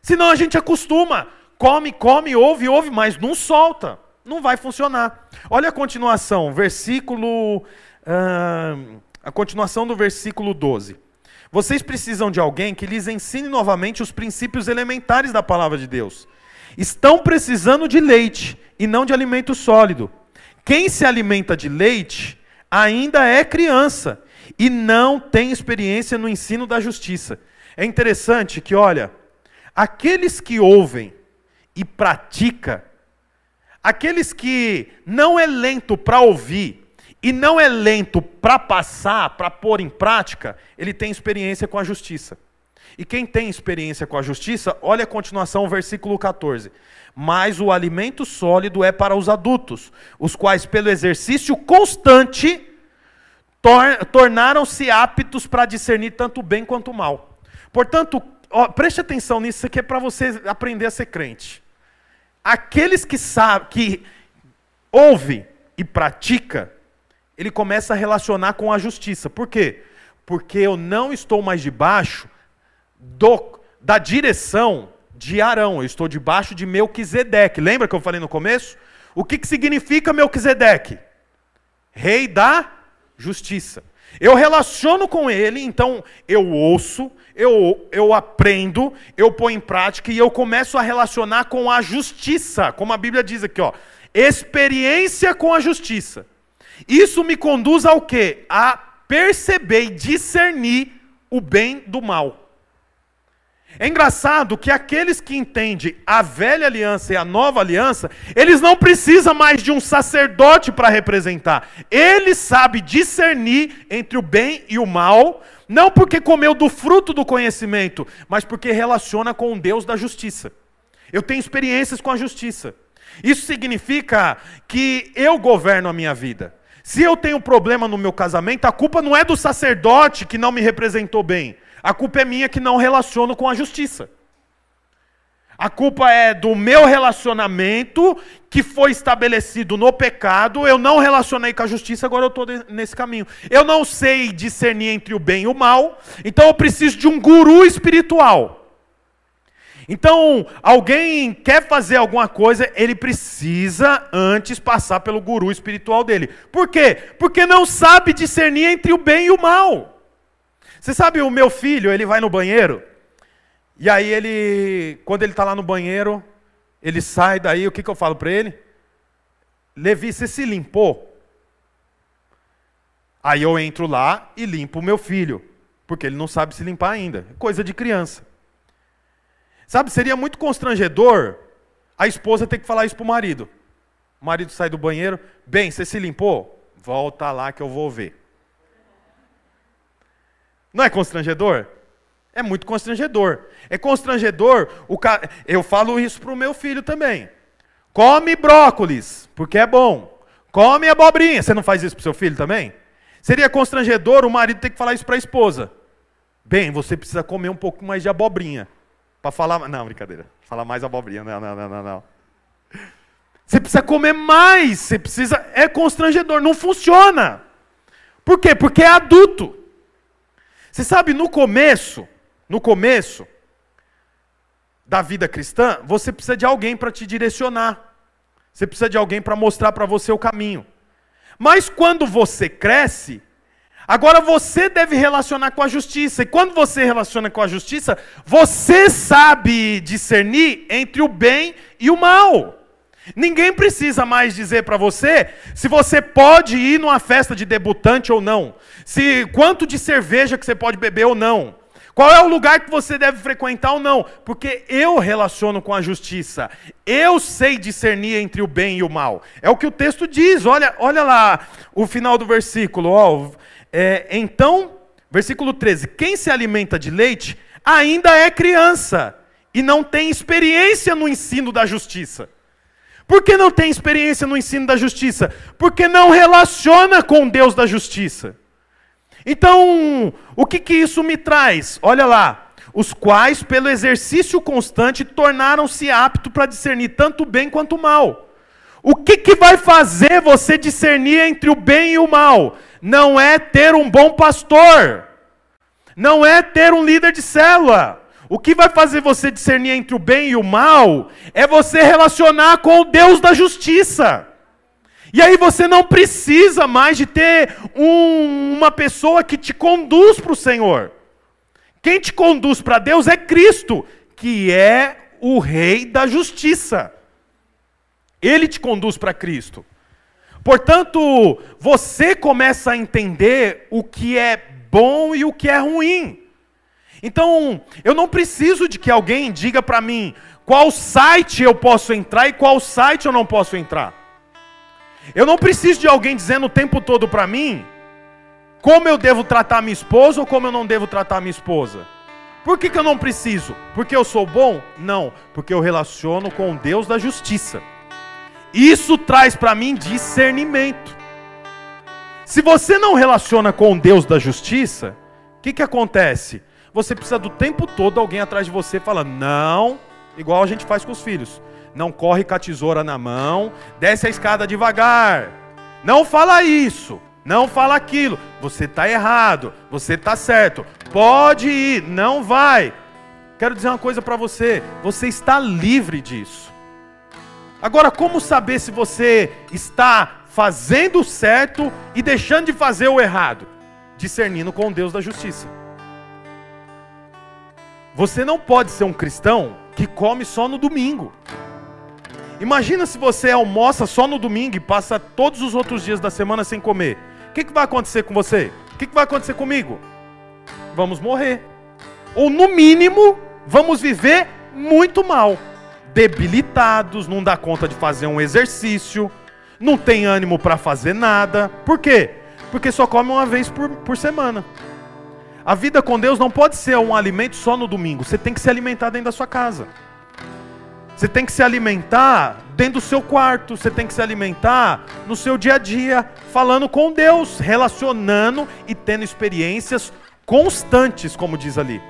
Senão a gente acostuma. Come, come, ouve, ouve, mas não solta. Não vai funcionar. Olha a continuação, versículo. Uh, a continuação do versículo 12. Vocês precisam de alguém que lhes ensine novamente os princípios elementares da palavra de Deus estão precisando de leite e não de alimento sólido. Quem se alimenta de leite ainda é criança e não tem experiência no ensino da justiça. É interessante que, olha, aqueles que ouvem e pratica, aqueles que não é lento para ouvir e não é lento para passar, para pôr em prática, ele tem experiência com a justiça. E quem tem experiência com a justiça, olha a continuação, versículo 14. Mas o alimento sólido é para os adultos, os quais, pelo exercício constante, tor tornaram-se aptos para discernir tanto o bem quanto o mal. Portanto, ó, preste atenção nisso, isso aqui é para você aprender a ser crente. Aqueles que sabem, que ouve e pratica, ele começa a relacionar com a justiça. Por quê? Porque eu não estou mais debaixo do, da direção de Arão. Eu estou debaixo de Melquisedeque. Lembra que eu falei no começo? O que, que significa Melquisedeque? Rei da justiça. Eu relaciono com ele, então eu ouço, eu, eu aprendo, eu ponho em prática e eu começo a relacionar com a justiça, como a Bíblia diz aqui, ó. Experiência com a justiça. Isso me conduz ao quê? A perceber e discernir o bem do mal. É engraçado que aqueles que entendem a velha aliança e a nova aliança, eles não precisam mais de um sacerdote para representar. Ele sabe discernir entre o bem e o mal, não porque comeu do fruto do conhecimento, mas porque relaciona com o Deus da justiça. Eu tenho experiências com a justiça. Isso significa que eu governo a minha vida. Se eu tenho problema no meu casamento, a culpa não é do sacerdote que não me representou bem. A culpa é minha que não relaciono com a justiça. A culpa é do meu relacionamento que foi estabelecido no pecado. Eu não relacionei com a justiça, agora eu estou nesse caminho. Eu não sei discernir entre o bem e o mal, então eu preciso de um guru espiritual. Então, alguém quer fazer alguma coisa, ele precisa antes passar pelo guru espiritual dele. Por quê? Porque não sabe discernir entre o bem e o mal. Você sabe, o meu filho, ele vai no banheiro, e aí ele, quando ele está lá no banheiro, ele sai daí, o que, que eu falo para ele? Levi, você se limpou? Aí eu entro lá e limpo o meu filho, porque ele não sabe se limpar ainda. Coisa de criança. Sabe, seria muito constrangedor a esposa ter que falar isso para o marido. O marido sai do banheiro, bem, você se limpou? Volta lá que eu vou ver. Não é constrangedor? É muito constrangedor. É constrangedor. O ca... Eu falo isso para o meu filho também. Come brócolis, porque é bom. Come abobrinha. Você não faz isso para o seu filho também? Seria constrangedor o marido ter que falar isso para a esposa. Bem, você precisa comer um pouco mais de abobrinha. Para falar. Não, brincadeira. Falar mais abobrinha. Não, não, não, não, não. Você precisa comer mais. Você precisa. É constrangedor. Não funciona. Por quê? Porque é adulto. Você sabe, no começo, no começo da vida cristã, você precisa de alguém para te direcionar. Você precisa de alguém para mostrar para você o caminho. Mas quando você cresce, agora você deve relacionar com a justiça. E quando você relaciona com a justiça, você sabe discernir entre o bem e o mal. Ninguém precisa mais dizer para você se você pode ir numa festa de debutante ou não, se quanto de cerveja que você pode beber ou não. Qual é o lugar que você deve frequentar ou não? Porque eu relaciono com a justiça. Eu sei discernir entre o bem e o mal. É o que o texto diz. Olha, olha lá o final do versículo. Ó, é, então, versículo 13: Quem se alimenta de leite ainda é criança e não tem experiência no ensino da justiça. Por que não tem experiência no ensino da justiça? Porque não relaciona com Deus da justiça. Então, o que, que isso me traz? Olha lá. Os quais, pelo exercício constante, tornaram-se aptos para discernir tanto o bem quanto o mal. O que, que vai fazer você discernir entre o bem e o mal? Não é ter um bom pastor, não é ter um líder de célula. O que vai fazer você discernir entre o bem e o mal é você relacionar com o Deus da justiça. E aí você não precisa mais de ter um, uma pessoa que te conduz para o Senhor. Quem te conduz para Deus é Cristo, que é o Rei da justiça. Ele te conduz para Cristo. Portanto, você começa a entender o que é bom e o que é ruim. Então, eu não preciso de que alguém diga para mim qual site eu posso entrar e qual site eu não posso entrar. Eu não preciso de alguém dizendo o tempo todo para mim como eu devo tratar minha esposa ou como eu não devo tratar minha esposa. Por que, que eu não preciso? Porque eu sou bom? Não, porque eu relaciono com Deus da justiça. Isso traz para mim discernimento. Se você não relaciona com Deus da justiça, o que, que acontece? Você precisa do tempo todo alguém atrás de você falando, não, igual a gente faz com os filhos não corre com a tesoura na mão, desce a escada devagar. Não fala isso, não fala aquilo. Você está errado, você está certo. Pode ir, não vai. Quero dizer uma coisa para você: você está livre disso. Agora, como saber se você está fazendo o certo e deixando de fazer o errado? Discernindo com Deus da justiça. Você não pode ser um cristão que come só no domingo. Imagina se você almoça só no domingo e passa todos os outros dias da semana sem comer. O que, que vai acontecer com você? O que, que vai acontecer comigo? Vamos morrer. Ou no mínimo, vamos viver muito mal. Debilitados, não dá conta de fazer um exercício, não tem ânimo para fazer nada. Por quê? Porque só come uma vez por, por semana. A vida com Deus não pode ser um alimento só no domingo. Você tem que se alimentar dentro da sua casa. Você tem que se alimentar dentro do seu quarto, você tem que se alimentar no seu dia a dia, falando com Deus, relacionando e tendo experiências constantes, como diz ali.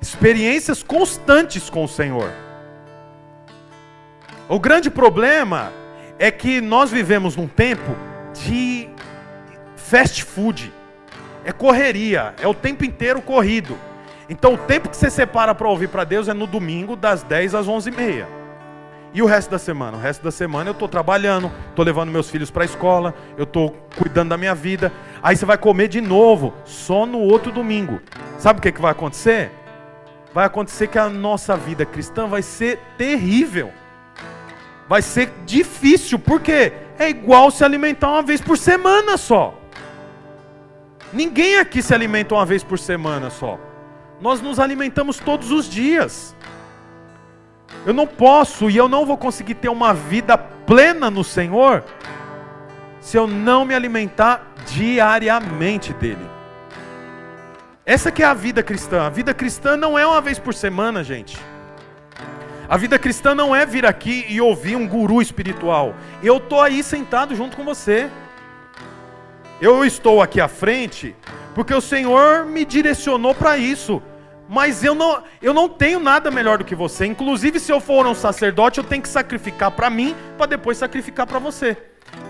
Experiências constantes com o Senhor. O grande problema é que nós vivemos num tempo de fast food. É correria, é o tempo inteiro corrido. Então o tempo que você separa para ouvir para Deus é no domingo das 10 às 11h30. E o resto da semana? O resto da semana eu estou trabalhando, estou levando meus filhos para a escola, eu estou cuidando da minha vida. Aí você vai comer de novo, só no outro domingo. Sabe o que, que vai acontecer? Vai acontecer que a nossa vida cristã vai ser terrível. Vai ser difícil, por quê? É igual se alimentar uma vez por semana só. Ninguém aqui se alimenta uma vez por semana só. Nós nos alimentamos todos os dias. Eu não posso e eu não vou conseguir ter uma vida plena no Senhor se eu não me alimentar diariamente dele. Essa que é a vida cristã. A vida cristã não é uma vez por semana, gente. A vida cristã não é vir aqui e ouvir um guru espiritual. Eu estou aí sentado junto com você. Eu estou aqui à frente porque o Senhor me direcionou para isso. Mas eu não, eu não tenho nada melhor do que você. Inclusive, se eu for um sacerdote, eu tenho que sacrificar para mim, para depois sacrificar para você.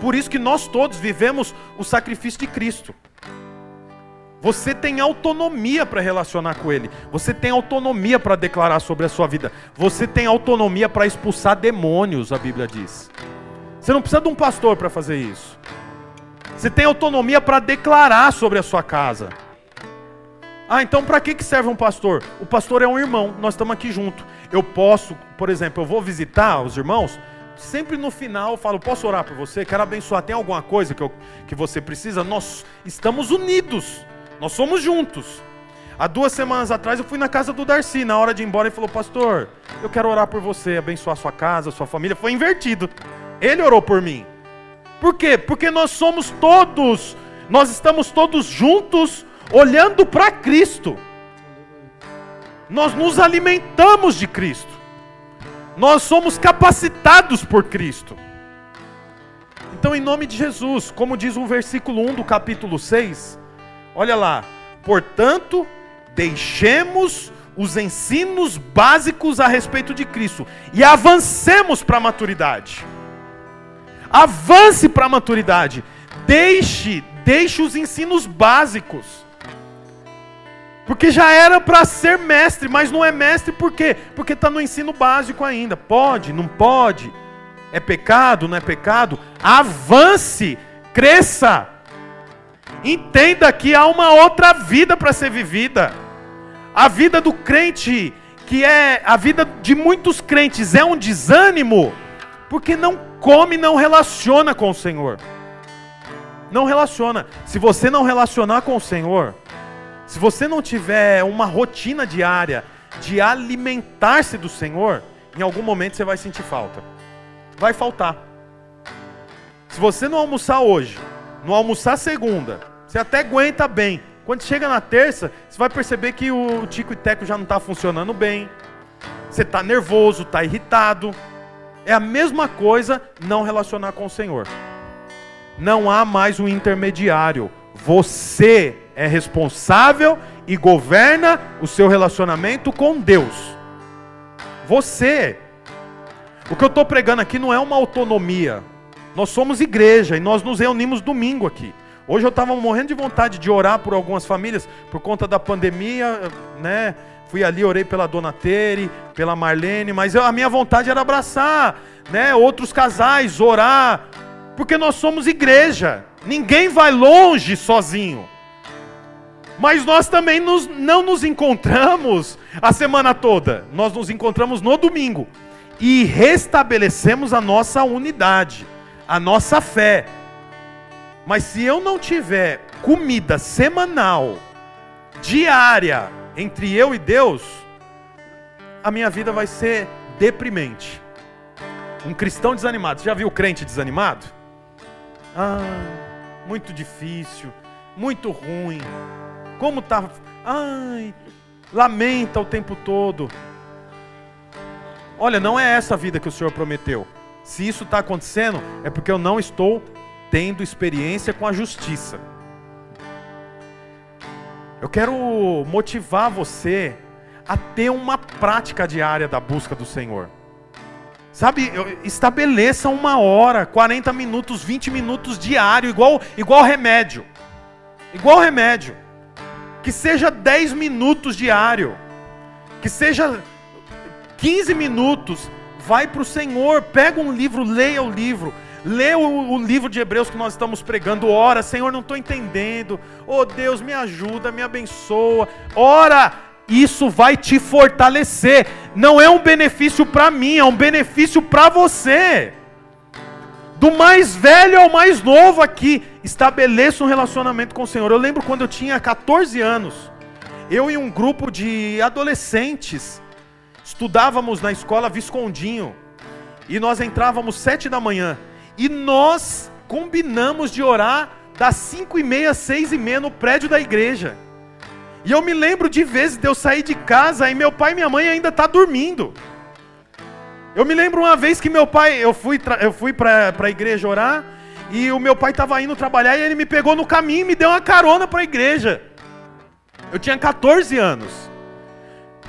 Por isso que nós todos vivemos o sacrifício de Cristo. Você tem autonomia para relacionar com Ele. Você tem autonomia para declarar sobre a sua vida. Você tem autonomia para expulsar demônios, a Bíblia diz. Você não precisa de um pastor para fazer isso. Você tem autonomia para declarar sobre a sua casa. Ah, então para que serve um pastor? O pastor é um irmão, nós estamos aqui junto. Eu posso, por exemplo, eu vou visitar os irmãos, sempre no final eu falo, posso orar por você? Quero abençoar, tem alguma coisa que, eu, que você precisa? Nós estamos unidos, nós somos juntos. Há duas semanas atrás eu fui na casa do Darcy, na hora de ir embora, ele falou, pastor, eu quero orar por você, abençoar sua casa, sua família. Foi invertido. Ele orou por mim. Por quê? Porque nós somos todos, nós estamos todos juntos olhando para Cristo. Nós nos alimentamos de Cristo. Nós somos capacitados por Cristo. Então, em nome de Jesus, como diz o versículo 1 do capítulo 6, olha lá. Portanto, deixemos os ensinos básicos a respeito de Cristo e avancemos para a maturidade. Avance para a maturidade. Deixe, deixe os ensinos básicos. Porque já era para ser mestre, mas não é mestre por quê? Porque está no ensino básico ainda. Pode, não pode? É pecado, não é pecado? Avance, cresça. Entenda que há uma outra vida para ser vivida. A vida do crente, que é a vida de muitos crentes, é um desânimo, porque não come, não relaciona com o Senhor. Não relaciona. Se você não relacionar com o Senhor, se você não tiver uma rotina diária de alimentar-se do Senhor, em algum momento você vai sentir falta. Vai faltar. Se você não almoçar hoje, não almoçar segunda, você até aguenta bem. Quando chega na terça, você vai perceber que o tico e teco já não está funcionando bem. Você está nervoso, está irritado. É a mesma coisa não relacionar com o Senhor. Não há mais um intermediário. Você é responsável e governa o seu relacionamento com Deus. Você. O que eu estou pregando aqui não é uma autonomia. Nós somos igreja e nós nos reunimos domingo aqui. Hoje eu estava morrendo de vontade de orar por algumas famílias por conta da pandemia, né? Fui ali, orei pela Dona Tere, pela Marlene, mas eu, a minha vontade era abraçar, né? Outros casais, orar, porque nós somos igreja. Ninguém vai longe sozinho. Mas nós também nos, não nos encontramos a semana toda. Nós nos encontramos no domingo. E restabelecemos a nossa unidade, a nossa fé. Mas se eu não tiver comida semanal, diária, entre eu e Deus, a minha vida vai ser deprimente. Um cristão desanimado. Você já viu o crente desanimado? Ah, muito difícil, muito ruim. Como tá? Ai, lamenta o tempo todo. Olha, não é essa a vida que o Senhor prometeu. Se isso está acontecendo, é porque eu não estou tendo experiência com a justiça. Eu quero motivar você a ter uma prática diária da busca do Senhor. Sabe, estabeleça uma hora, 40 minutos, 20 minutos diário, igual, igual remédio. Igual remédio. Que seja 10 minutos diário. Que seja 15 minutos. Vai para o Senhor, pega um livro, leia o livro. Lê o, o, livro de Hebreus que nós estamos pregando, ora, Senhor, não estou entendendo. Oh Deus, me ajuda, me abençoa. Ora, isso vai te fortalecer. Não é um benefício para mim, é um benefício para você. Do mais velho ao mais novo aqui, estabeleça um relacionamento com o Senhor. Eu lembro quando eu tinha 14 anos, eu e um grupo de adolescentes estudávamos na escola Viscondinho e nós entrávamos sete da manhã e nós combinamos de orar das cinco e meia, seis e meia no prédio da igreja. E eu me lembro de vezes de eu sair de casa e meu pai e minha mãe ainda tá dormindo. Eu me lembro uma vez que meu pai, eu fui, eu fui para a igreja orar e o meu pai estava indo trabalhar e ele me pegou no caminho e me deu uma carona para a igreja. Eu tinha 14 anos.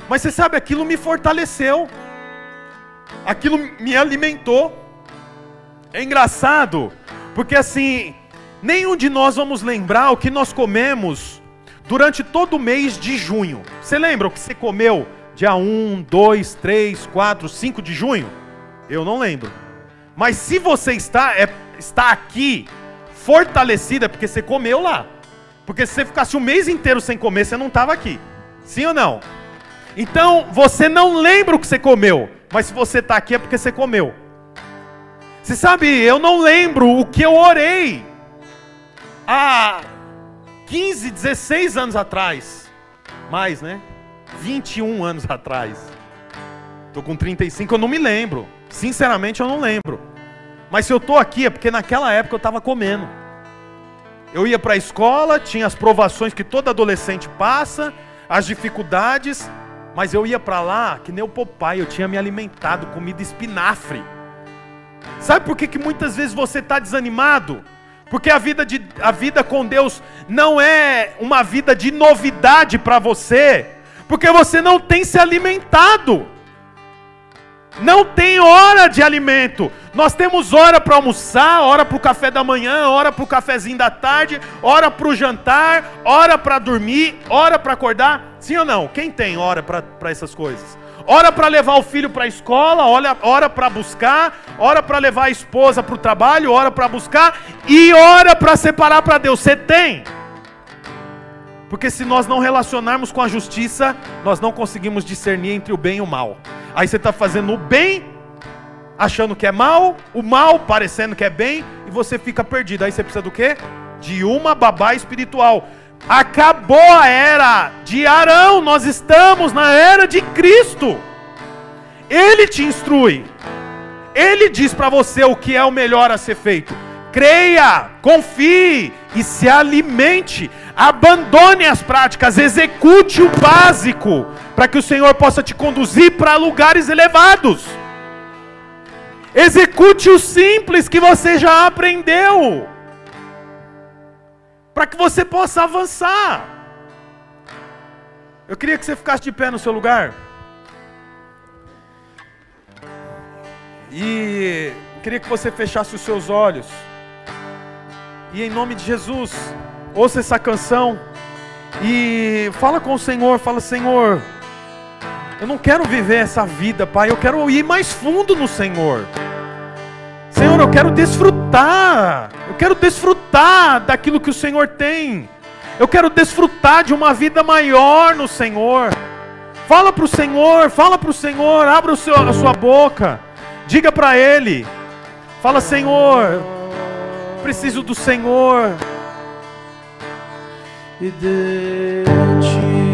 Mas você sabe, aquilo me fortaleceu. Aquilo me alimentou. É engraçado, porque assim, nenhum de nós vamos lembrar o que nós comemos durante todo o mês de junho. Você lembra o que você comeu dia 1, 2, 3, 4, 5 de junho? Eu não lembro. Mas se você está, é, está aqui fortalecida, é porque você comeu lá. Porque se você ficasse o mês inteiro sem comer, você não estava aqui. Sim ou não? Então, você não lembra o que você comeu, mas se você está aqui é porque você comeu. Você sabe, eu não lembro o que eu orei. Ah, 15, 16 anos atrás. Mais, né? 21 anos atrás. Tô com 35, eu não me lembro. Sinceramente, eu não lembro. Mas se eu tô aqui é porque naquela época eu estava comendo. Eu ia para a escola, tinha as provações que todo adolescente passa, as dificuldades, mas eu ia para lá que nem o papai, eu tinha me alimentado comida espinafre. Sabe por que, que muitas vezes você está desanimado? Porque a vida, de, a vida com Deus não é uma vida de novidade para você, porque você não tem se alimentado. Não tem hora de alimento. Nós temos hora para almoçar, hora para o café da manhã, hora para o cafezinho da tarde, hora para o jantar, hora para dormir, hora para acordar. Sim ou não? Quem tem hora para essas coisas? Hora para levar o filho para a escola, hora, para buscar, hora para levar a esposa para o trabalho, hora para buscar e hora para separar para Deus. Você tem? Porque se nós não relacionarmos com a justiça, nós não conseguimos discernir entre o bem e o mal. Aí você está fazendo o bem, achando que é mal, o mal parecendo que é bem, e você fica perdido. Aí você precisa do quê? De uma babá espiritual. Acabou a era de Arão, nós estamos na era de Cristo. Ele te instrui. Ele diz para você o que é o melhor a ser feito. Creia, confie e se alimente. Abandone as práticas, execute o básico, para que o Senhor possa te conduzir para lugares elevados. Execute o simples que você já aprendeu para que você possa avançar. Eu queria que você ficasse de pé no seu lugar. E queria que você fechasse os seus olhos. E em nome de Jesus, ouça essa canção e fala com o Senhor, fala Senhor, eu não quero viver essa vida, Pai, eu quero ir mais fundo no Senhor. Senhor, eu quero desfrutar. Eu quero desfrutar daquilo que o Senhor tem. Eu quero desfrutar de uma vida maior no Senhor. Fala para o Senhor, fala para o Senhor, abra seu, a sua boca. Diga para Ele. Fala, Senhor, preciso do Senhor. E de ti.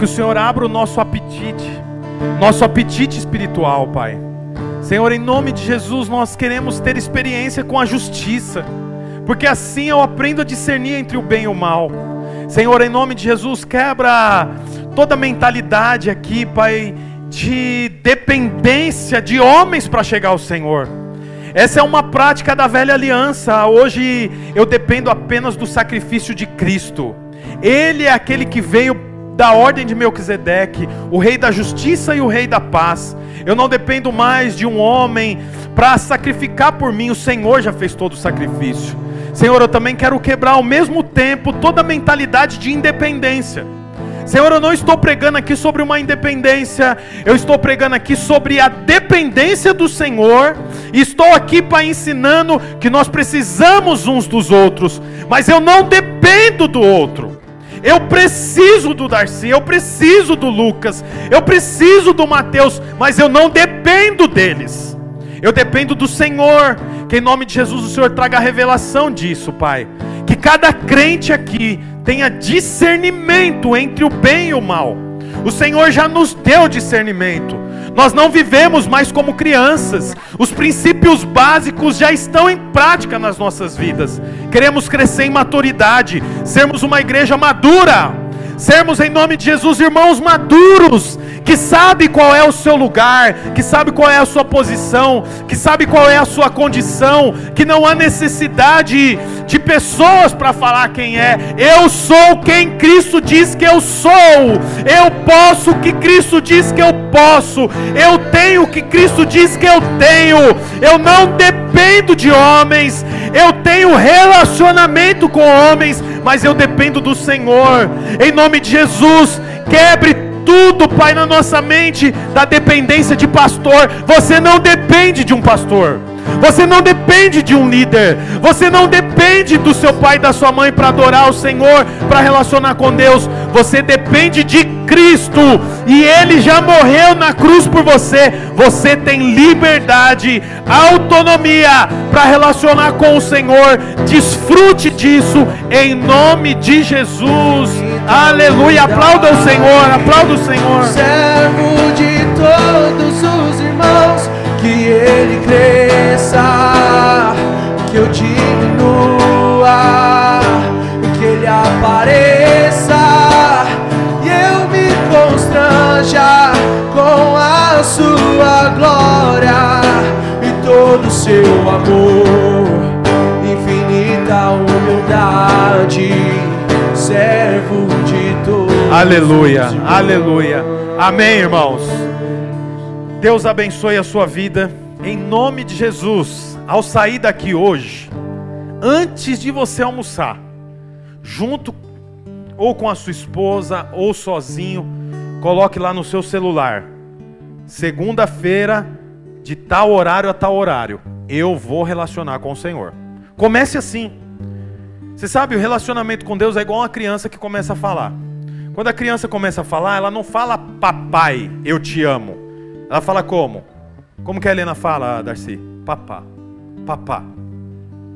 Que o Senhor abra o nosso apetite, nosso apetite espiritual, Pai. Senhor, em nome de Jesus, nós queremos ter experiência com a justiça, porque assim eu aprendo a discernir entre o bem e o mal. Senhor, em nome de Jesus, quebra toda mentalidade aqui, Pai, de dependência de homens para chegar ao Senhor. Essa é uma prática da velha aliança. Hoje eu dependo apenas do sacrifício de Cristo. Ele é aquele que veio da ordem de Melquisedeque, o rei da justiça e o rei da paz. Eu não dependo mais de um homem para sacrificar por mim, o Senhor já fez todo o sacrifício. Senhor, eu também quero quebrar ao mesmo tempo toda a mentalidade de independência. Senhor, eu não estou pregando aqui sobre uma independência, eu estou pregando aqui sobre a dependência do Senhor, estou aqui para ensinando que nós precisamos uns dos outros, mas eu não dependo do outro. Eu preciso do Darcy, eu preciso do Lucas, eu preciso do Mateus, mas eu não dependo deles. Eu dependo do Senhor. Que em nome de Jesus o Senhor traga a revelação disso, Pai. Que cada crente aqui tenha discernimento entre o bem e o mal. O Senhor já nos deu discernimento. Nós não vivemos mais como crianças. Os princípios básicos já estão em prática nas nossas vidas. Queremos crescer em maturidade, sermos uma igreja madura, sermos em nome de Jesus irmãos maduros, que sabe qual é o seu lugar, que sabe qual é a sua posição, que sabe qual é a sua condição, que não há necessidade de pessoas para falar quem é. Eu sou quem Cristo diz que eu sou. Eu posso o que Cristo diz que eu posso. Eu tenho o que Cristo diz que eu tenho. Eu não dependo de homens. Eu tenho relacionamento com homens, mas eu dependo do Senhor. Em nome de Jesus, quebre tudo, Pai, na nossa mente da dependência de pastor. Você não depende de um pastor. Você não depende de um líder. Você não depende do seu pai e da sua mãe para adorar o Senhor, para relacionar com Deus. Você depende de Cristo. E Ele já morreu na cruz por você. Você tem liberdade, autonomia para relacionar com o Senhor. Desfrute disso em nome de Jesus. Aleluia. Aplauda o Senhor. Aplauda o Senhor. servo de todos os irmãos, que ele cresça, que eu diminua, que ele apareça e eu me constranja com a sua glória e todo o seu amor, infinita humildade, servo de todos. Aleluia, aleluia. Amém, irmãos. Deus abençoe a sua vida. Em nome de Jesus, ao sair daqui hoje, antes de você almoçar, junto ou com a sua esposa ou sozinho, coloque lá no seu celular. Segunda-feira, de tal horário a tal horário, eu vou relacionar com o Senhor. Comece assim. Você sabe, o relacionamento com Deus é igual uma criança que começa a falar. Quando a criança começa a falar, ela não fala papai, eu te amo. Ela fala como? Como que a Helena fala, Darcy? Papá. Papá.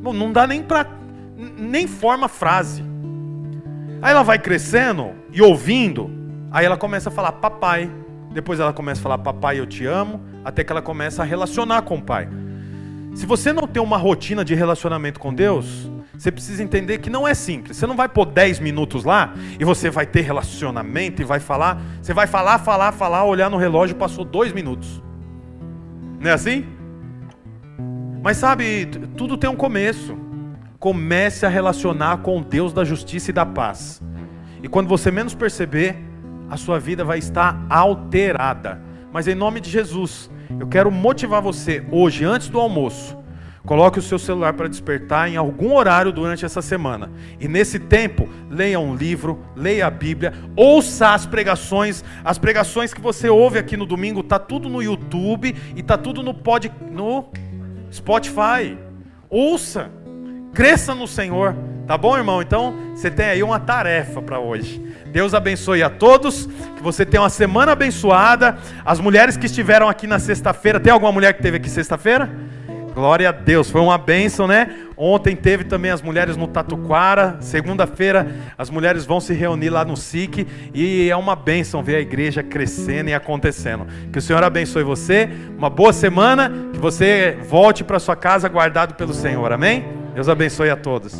Bom, não dá nem pra. nem forma frase. Aí ela vai crescendo e ouvindo, aí ela começa a falar papai. Depois ela começa a falar papai, eu te amo, até que ela começa a relacionar com o pai. Se você não tem uma rotina de relacionamento com Deus, você precisa entender que não é simples. Você não vai pôr 10 minutos lá e você vai ter relacionamento e vai falar. Você vai falar, falar, falar, olhar no relógio, passou dois minutos. Não é assim? Mas sabe, tudo tem um começo. Comece a relacionar com o Deus da justiça e da paz. E quando você menos perceber, a sua vida vai estar alterada. Mas em nome de Jesus, eu quero motivar você hoje, antes do almoço, Coloque o seu celular para despertar em algum horário durante essa semana. E nesse tempo, leia um livro, leia a Bíblia, ouça as pregações, as pregações que você ouve aqui no domingo, tá tudo no YouTube e tá tudo no pod, no Spotify. Ouça, cresça no Senhor, tá bom, irmão? Então, você tem aí uma tarefa para hoje. Deus abençoe a todos, que você tenha uma semana abençoada. As mulheres que estiveram aqui na sexta-feira, tem alguma mulher que esteve aqui sexta-feira? Glória a Deus, foi uma bênção, né? Ontem teve também as mulheres no Tatuquara. Segunda-feira as mulheres vão se reunir lá no SIC. E é uma bênção ver a igreja crescendo e acontecendo. Que o Senhor abençoe você. Uma boa semana. Que você volte para sua casa guardado pelo Senhor. Amém? Deus abençoe a todos.